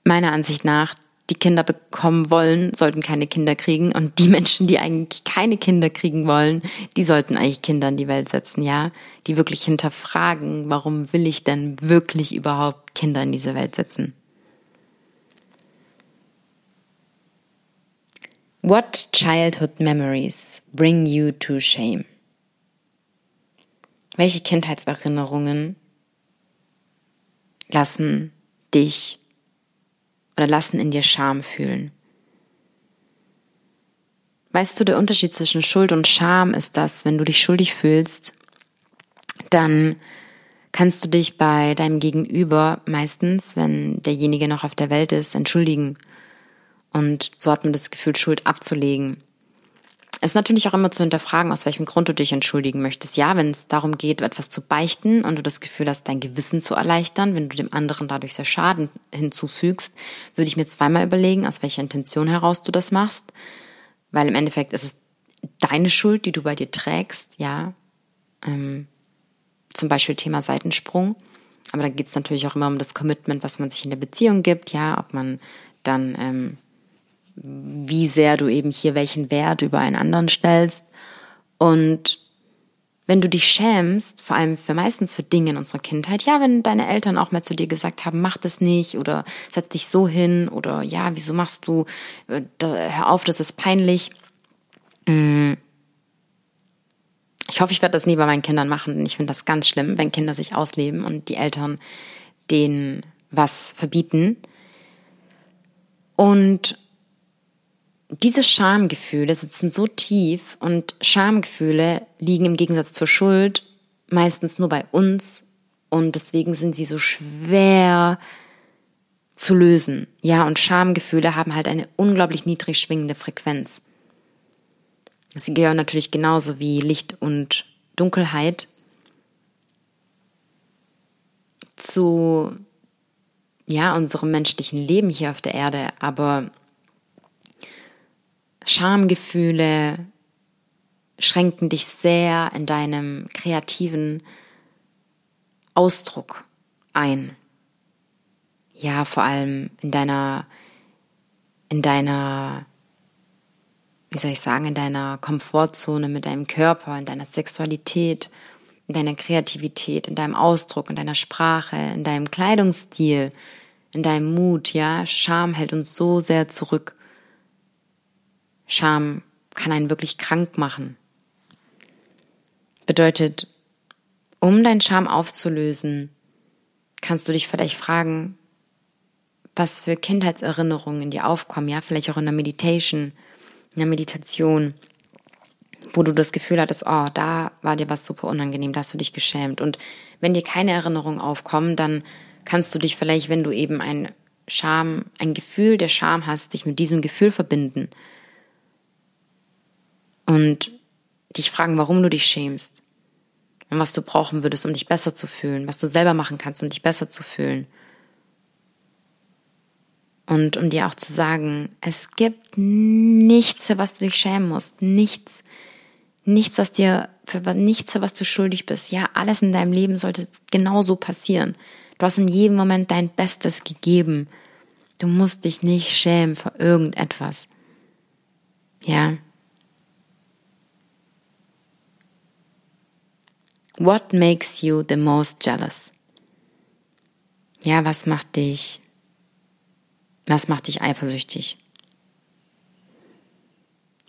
meiner Ansicht nach, die Kinder bekommen wollen, sollten keine Kinder kriegen. Und die Menschen, die eigentlich keine Kinder kriegen wollen, die sollten eigentlich Kinder in die Welt setzen, ja. Die wirklich hinterfragen, warum will ich denn wirklich überhaupt Kinder in diese Welt setzen? What childhood memories bring you to shame? Welche Kindheitserinnerungen lassen dich oder lassen in dir Scham fühlen. Weißt du, der Unterschied zwischen Schuld und Scham ist das, wenn du dich schuldig fühlst, dann kannst du dich bei deinem Gegenüber meistens, wenn derjenige noch auf der Welt ist, entschuldigen. Und so hat man das Gefühl, Schuld abzulegen. Es ist natürlich auch immer zu hinterfragen, aus welchem Grund du dich entschuldigen möchtest. Ja, wenn es darum geht, etwas zu beichten und du das Gefühl hast, dein Gewissen zu erleichtern, wenn du dem anderen dadurch sehr Schaden hinzufügst, würde ich mir zweimal überlegen, aus welcher Intention heraus du das machst. Weil im Endeffekt ist es deine Schuld, die du bei dir trägst, ja. Ähm, zum Beispiel Thema Seitensprung. Aber da geht es natürlich auch immer um das Commitment, was man sich in der Beziehung gibt, ja, ob man dann ähm, wie sehr du eben hier welchen Wert über einen anderen stellst. Und wenn du dich schämst, vor allem für meistens für Dinge in unserer Kindheit, ja, wenn deine Eltern auch mal zu dir gesagt haben, mach das nicht oder setz dich so hin oder ja, wieso machst du, äh, hör auf, das ist peinlich. Mm. Ich hoffe, ich werde das nie bei meinen Kindern machen. Ich finde das ganz schlimm, wenn Kinder sich ausleben und die Eltern denen was verbieten. Und diese Schamgefühle sitzen so tief und Schamgefühle liegen im Gegensatz zur Schuld meistens nur bei uns und deswegen sind sie so schwer zu lösen. Ja, und Schamgefühle haben halt eine unglaublich niedrig schwingende Frequenz. Sie gehören natürlich genauso wie Licht und Dunkelheit zu ja, unserem menschlichen Leben hier auf der Erde, aber Schamgefühle schränken dich sehr in deinem kreativen Ausdruck ein. Ja, vor allem in deiner, in deiner, wie soll ich sagen, in deiner Komfortzone mit deinem Körper, in deiner Sexualität, in deiner Kreativität, in deinem Ausdruck, in deiner Sprache, in deinem Kleidungsstil, in deinem Mut, ja. Scham hält uns so sehr zurück. Scham kann einen wirklich krank machen. Bedeutet, um dein Scham aufzulösen, kannst du dich vielleicht fragen, was für Kindheitserinnerungen in dir aufkommen, ja, vielleicht auch in der Meditation, in der Meditation, wo du das Gefühl hattest, oh, da war dir was super unangenehm, da hast du dich geschämt. Und wenn dir keine Erinnerungen aufkommen, dann kannst du dich vielleicht, wenn du eben ein Scham, ein Gefühl der Scham hast, dich mit diesem Gefühl verbinden und dich fragen, warum du dich schämst und was du brauchen würdest, um dich besser zu fühlen, was du selber machen kannst, um dich besser zu fühlen. Und um dir auch zu sagen, es gibt nichts, für was du dich schämen musst, nichts, nichts, was dir, für nichts, für was du schuldig bist. Ja, alles in deinem Leben sollte genauso passieren. Du hast in jedem Moment dein Bestes gegeben. Du musst dich nicht schämen für irgendetwas. Ja. What makes you the most jealous? Ja, was macht dich, was macht dich eifersüchtig?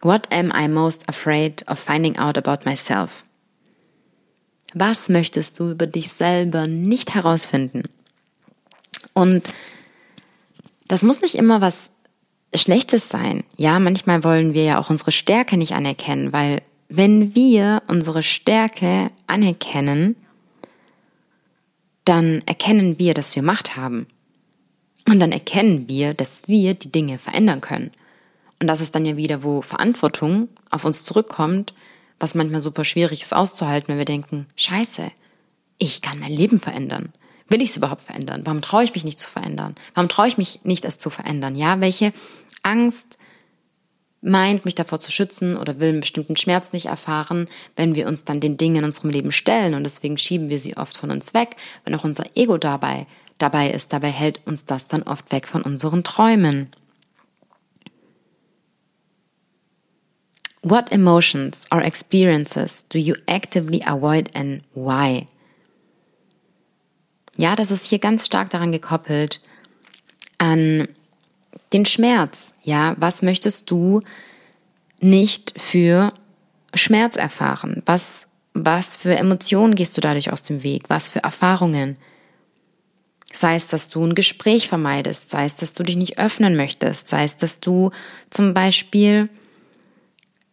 What am I most afraid of finding out about myself? Was möchtest du über dich selber nicht herausfinden? Und das muss nicht immer was Schlechtes sein. Ja, manchmal wollen wir ja auch unsere Stärke nicht anerkennen, weil wenn wir unsere Stärke anerkennen, dann erkennen wir, dass wir Macht haben. Und dann erkennen wir, dass wir die Dinge verändern können. Und das ist dann ja wieder, wo Verantwortung auf uns zurückkommt, was manchmal super schwierig ist auszuhalten, wenn wir denken, scheiße, ich kann mein Leben verändern. Will ich es überhaupt verändern? Warum traue ich mich nicht zu verändern? Warum traue ich mich nicht, es zu verändern? Ja, welche Angst meint, mich davor zu schützen oder will einen bestimmten Schmerz nicht erfahren, wenn wir uns dann den Dingen in unserem Leben stellen und deswegen schieben wir sie oft von uns weg, wenn auch unser Ego dabei dabei ist, dabei hält uns das dann oft weg von unseren Träumen. What emotions or experiences do you actively avoid and why? Ja, das ist hier ganz stark daran gekoppelt an den Schmerz. Ja, was möchtest du nicht für Schmerz erfahren? Was, was für Emotionen gehst du dadurch aus dem Weg? Was für Erfahrungen? Sei es, dass du ein Gespräch vermeidest, sei es, dass du dich nicht öffnen möchtest, sei es, dass du zum Beispiel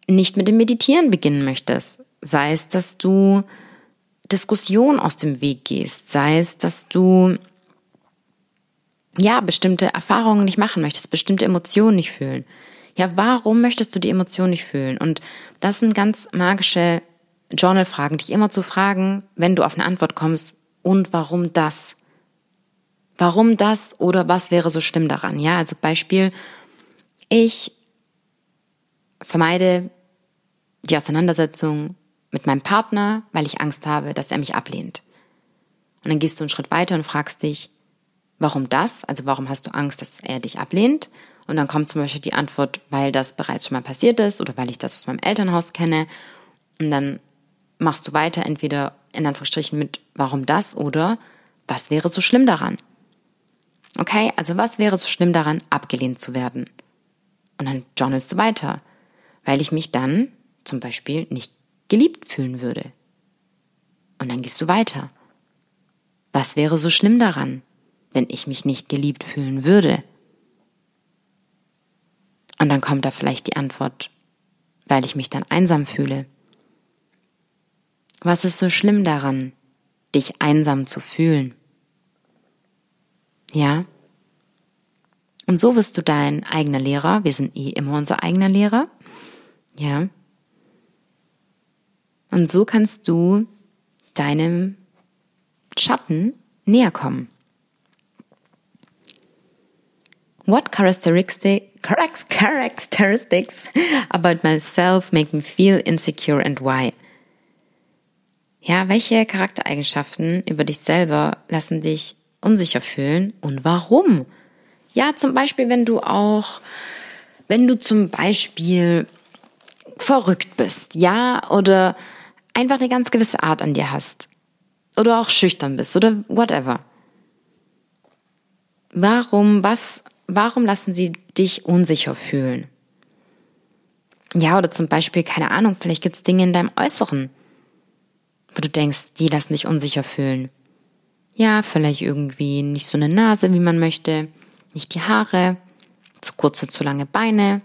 nicht mit dem Meditieren beginnen möchtest, sei es, dass du Diskussion aus dem Weg gehst, sei es, dass du ja, bestimmte Erfahrungen nicht machen möchtest, bestimmte Emotionen nicht fühlen. Ja, warum möchtest du die Emotionen nicht fühlen? Und das sind ganz magische Journal-Fragen, dich immer zu fragen, wenn du auf eine Antwort kommst, und warum das? Warum das oder was wäre so schlimm daran? Ja, also Beispiel, ich vermeide die Auseinandersetzung mit meinem Partner, weil ich Angst habe, dass er mich ablehnt. Und dann gehst du einen Schritt weiter und fragst dich, Warum das? Also warum hast du Angst, dass er dich ablehnt? Und dann kommt zum Beispiel die Antwort, weil das bereits schon mal passiert ist oder weil ich das aus meinem Elternhaus kenne. Und dann machst du weiter entweder in Anführungsstrichen mit warum das oder was wäre so schlimm daran? Okay, also was wäre so schlimm daran, abgelehnt zu werden? Und dann journalst du weiter, weil ich mich dann zum Beispiel nicht geliebt fühlen würde. Und dann gehst du weiter. Was wäre so schlimm daran, wenn ich mich nicht geliebt fühlen würde? Und dann kommt da vielleicht die Antwort, weil ich mich dann einsam fühle. Was ist so schlimm daran, dich einsam zu fühlen? Ja? Und so wirst du dein eigener Lehrer. Wir sind eh immer unser eigener Lehrer. Ja? Und so kannst du deinem Schatten näher kommen. What characteristics about myself make me feel insecure and why? Ja, welche Charaktereigenschaften über dich selber lassen dich unsicher fühlen und warum? Ja, zum Beispiel, wenn du auch, wenn du zum Beispiel verrückt bist, ja, oder einfach eine ganz gewisse Art an dir hast. Oder auch schüchtern bist oder whatever. Warum, was, warum lassen sie dich unsicher fühlen? Ja, oder zum Beispiel, keine Ahnung, vielleicht gibt es Dinge in deinem Äußeren, wo du denkst, die lassen dich unsicher fühlen. Ja, vielleicht irgendwie nicht so eine Nase, wie man möchte, nicht die Haare, zu kurze, zu lange Beine,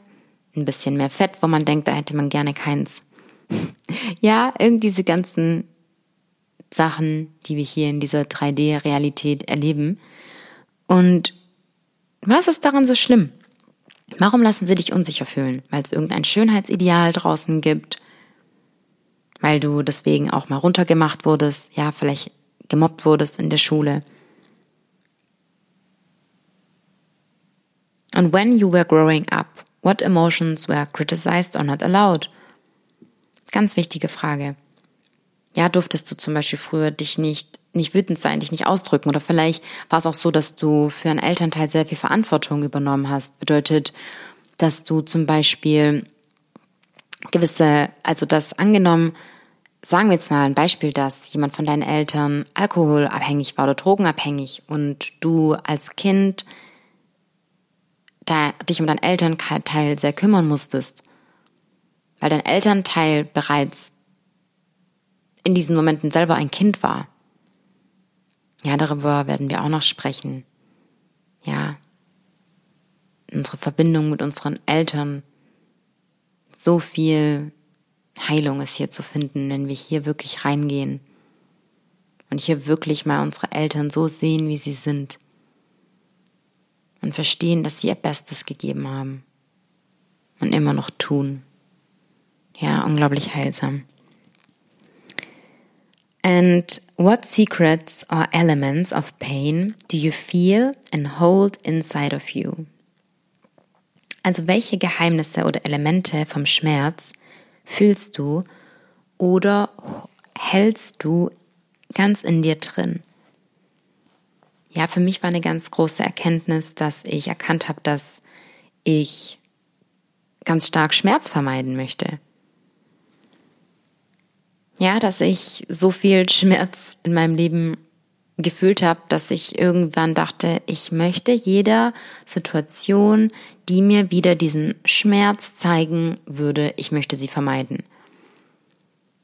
ein bisschen mehr Fett, wo man denkt, da hätte man gerne keins. <laughs> ja, irgendwie diese ganzen Sachen, die wir hier in dieser 3D-Realität erleben. Und was ist daran so schlimm? Warum lassen sie dich unsicher fühlen? Weil es irgendein Schönheitsideal draußen gibt? Weil du deswegen auch mal runtergemacht wurdest? Ja, vielleicht gemobbt wurdest in der Schule? And when you were growing up, what emotions were criticized or not allowed? Ganz wichtige Frage. Ja, durftest du zum Beispiel früher dich nicht, nicht wütend sein, dich nicht ausdrücken oder vielleicht war es auch so, dass du für einen Elternteil sehr viel Verantwortung übernommen hast. Bedeutet, dass du zum Beispiel gewisse, also das angenommen, sagen wir jetzt mal ein Beispiel, dass jemand von deinen Eltern alkoholabhängig war oder drogenabhängig und du als Kind da, dich um deinen Elternteil sehr kümmern musstest weil dein Elternteil bereits in diesen Momenten selber ein Kind war. Ja, darüber werden wir auch noch sprechen. Ja, unsere Verbindung mit unseren Eltern. So viel Heilung ist hier zu finden, wenn wir hier wirklich reingehen und hier wirklich mal unsere Eltern so sehen, wie sie sind und verstehen, dass sie ihr Bestes gegeben haben und immer noch tun. Ja, unglaublich heilsam. And what secrets or elements of pain do you feel and hold inside of you? Also welche Geheimnisse oder Elemente vom Schmerz fühlst du oder hältst du ganz in dir drin? Ja, für mich war eine ganz große Erkenntnis, dass ich erkannt habe, dass ich ganz stark Schmerz vermeiden möchte. Ja, dass ich so viel Schmerz in meinem Leben gefühlt habe, dass ich irgendwann dachte, ich möchte jeder Situation, die mir wieder diesen Schmerz zeigen würde, ich möchte sie vermeiden.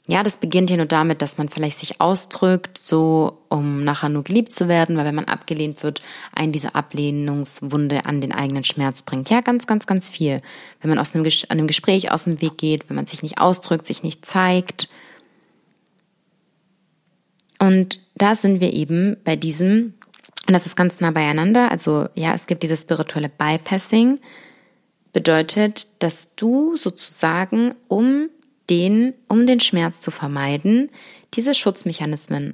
Ja, das beginnt ja nur damit, dass man vielleicht sich ausdrückt, so um nachher nur geliebt zu werden, weil wenn man abgelehnt wird, einen diese Ablehnungswunde an den eigenen Schmerz bringt. Ja, ganz, ganz, ganz viel. Wenn man aus einem, einem Gespräch aus dem Weg geht, wenn man sich nicht ausdrückt, sich nicht zeigt, und da sind wir eben bei diesem, und das ist ganz nah beieinander, also ja, es gibt dieses spirituelle Bypassing, bedeutet, dass du sozusagen, um den, um den Schmerz zu vermeiden, diese Schutzmechanismen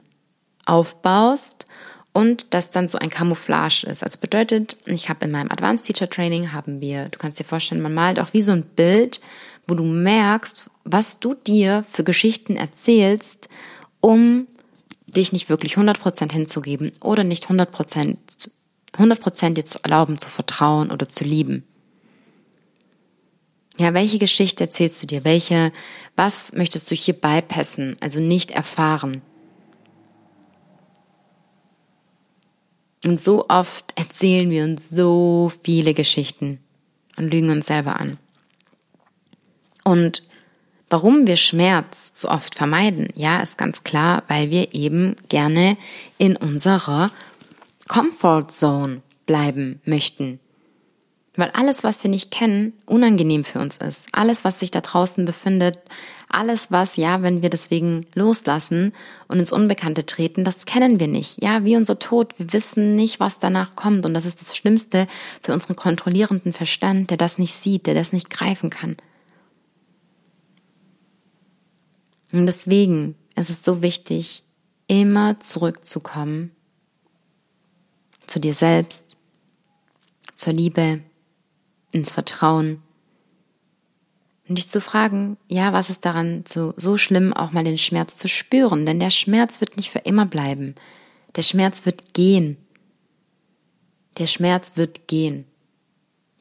aufbaust und das dann so ein Camouflage ist. Also bedeutet, ich habe in meinem Advanced Teacher Training haben wir, du kannst dir vorstellen, man malt auch wie so ein Bild, wo du merkst, was du dir für Geschichten erzählst, um dich nicht wirklich 100% hinzugeben oder nicht 100%, 100 dir zu erlauben, zu vertrauen oder zu lieben. Ja, welche Geschichte erzählst du dir? Welche, was möchtest du hier bypassen, also nicht erfahren? Und so oft erzählen wir uns so viele Geschichten und lügen uns selber an. Und warum wir Schmerz so oft vermeiden, ja, ist ganz klar, weil wir eben gerne in unserer Comfort Zone bleiben möchten. Weil alles, was wir nicht kennen, unangenehm für uns ist. Alles, was sich da draußen befindet, alles, was, ja, wenn wir deswegen loslassen und ins Unbekannte treten, das kennen wir nicht. Ja, wie unser Tod. Wir wissen nicht, was danach kommt. Und das ist das Schlimmste für unseren kontrollierenden Verstand, der das nicht sieht, der das nicht greifen kann. Und deswegen ist es so wichtig, immer zurückzukommen zu dir selbst, zur Liebe, ins Vertrauen. Und dich zu fragen, ja, was ist daran so, so schlimm, auch mal den Schmerz zu spüren? Denn der Schmerz wird nicht für immer bleiben. Der Schmerz wird gehen. Der Schmerz wird gehen.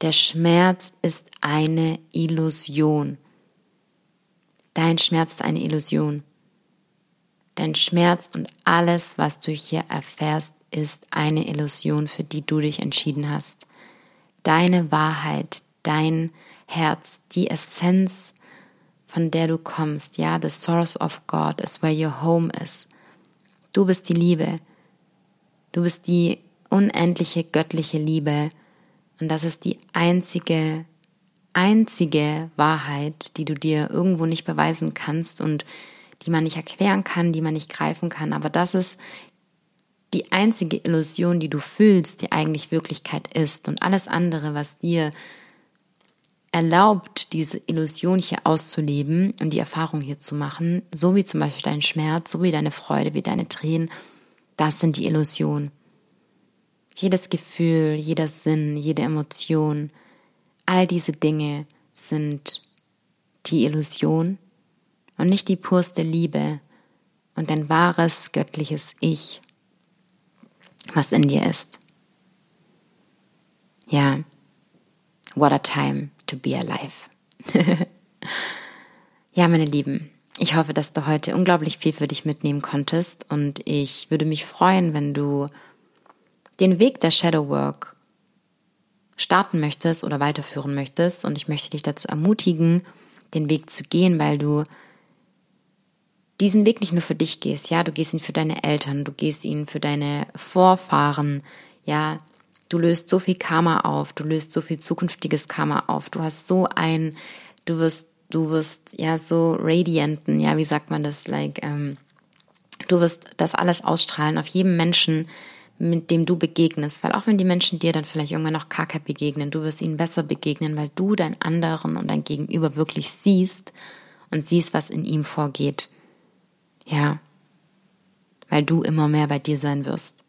Der Schmerz ist eine Illusion. Dein Schmerz ist eine Illusion. Dein Schmerz und alles, was du hier erfährst, ist eine Illusion, für die du dich entschieden hast deine Wahrheit, dein Herz, die Essenz, von der du kommst, ja, the source of God is where your home is. Du bist die Liebe. Du bist die unendliche göttliche Liebe. Und das ist die einzige, einzige Wahrheit, die du dir irgendwo nicht beweisen kannst und die man nicht erklären kann, die man nicht greifen kann. Aber das ist die einzige Illusion, die du fühlst, die eigentlich Wirklichkeit ist. Und alles andere, was dir erlaubt, diese Illusion hier auszuleben und die Erfahrung hier zu machen, so wie zum Beispiel dein Schmerz, so wie deine Freude, wie deine Tränen, das sind die Illusionen. Jedes Gefühl, jeder Sinn, jede Emotion, all diese Dinge sind die Illusion und nicht die purste Liebe und dein wahres göttliches Ich was in dir ist. Ja, what a time to be alive. <laughs> ja, meine Lieben, ich hoffe, dass du heute unglaublich viel für dich mitnehmen konntest und ich würde mich freuen, wenn du den Weg der Shadow Work starten möchtest oder weiterführen möchtest. Und ich möchte dich dazu ermutigen, den Weg zu gehen, weil du diesen Weg nicht nur für dich gehst, ja, du gehst ihn für deine Eltern, du gehst ihn für deine Vorfahren, ja, du löst so viel Karma auf, du löst so viel zukünftiges Karma auf, du hast so ein, du wirst, du wirst ja so radianten, ja, wie sagt man das, like, ähm, du wirst das alles ausstrahlen auf jedem Menschen, mit dem du begegnest, weil auch wenn die Menschen dir dann vielleicht irgendwann noch kacke begegnen, du wirst ihnen besser begegnen, weil du deinen anderen und dein Gegenüber wirklich siehst und siehst, was in ihm vorgeht. Ja, weil du immer mehr bei dir sein wirst.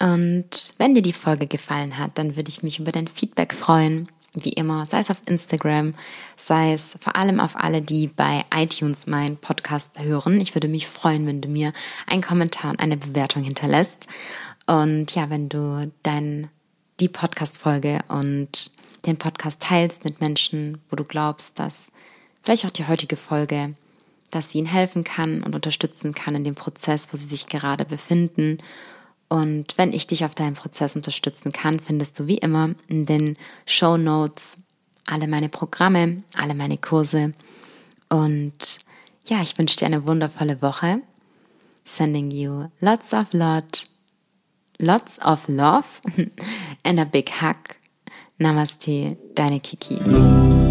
Und wenn dir die Folge gefallen hat, dann würde ich mich über dein Feedback freuen. Wie immer, sei es auf Instagram, sei es vor allem auf alle, die bei iTunes meinen Podcast hören. Ich würde mich freuen, wenn du mir einen Kommentar und eine Bewertung hinterlässt. Und ja, wenn du dein, die Podcast-Folge und den Podcast teilst mit Menschen, wo du glaubst, dass vielleicht auch die heutige Folge dass sie ihnen helfen kann und unterstützen kann in dem Prozess, wo sie sich gerade befinden. Und wenn ich dich auf deinem Prozess unterstützen kann, findest du wie immer in den Show Notes alle meine Programme, alle meine Kurse. Und ja, ich wünsche dir eine wundervolle Woche. Sending you lots of lot, lots of love <laughs> and a big hug. Namaste, deine Kiki.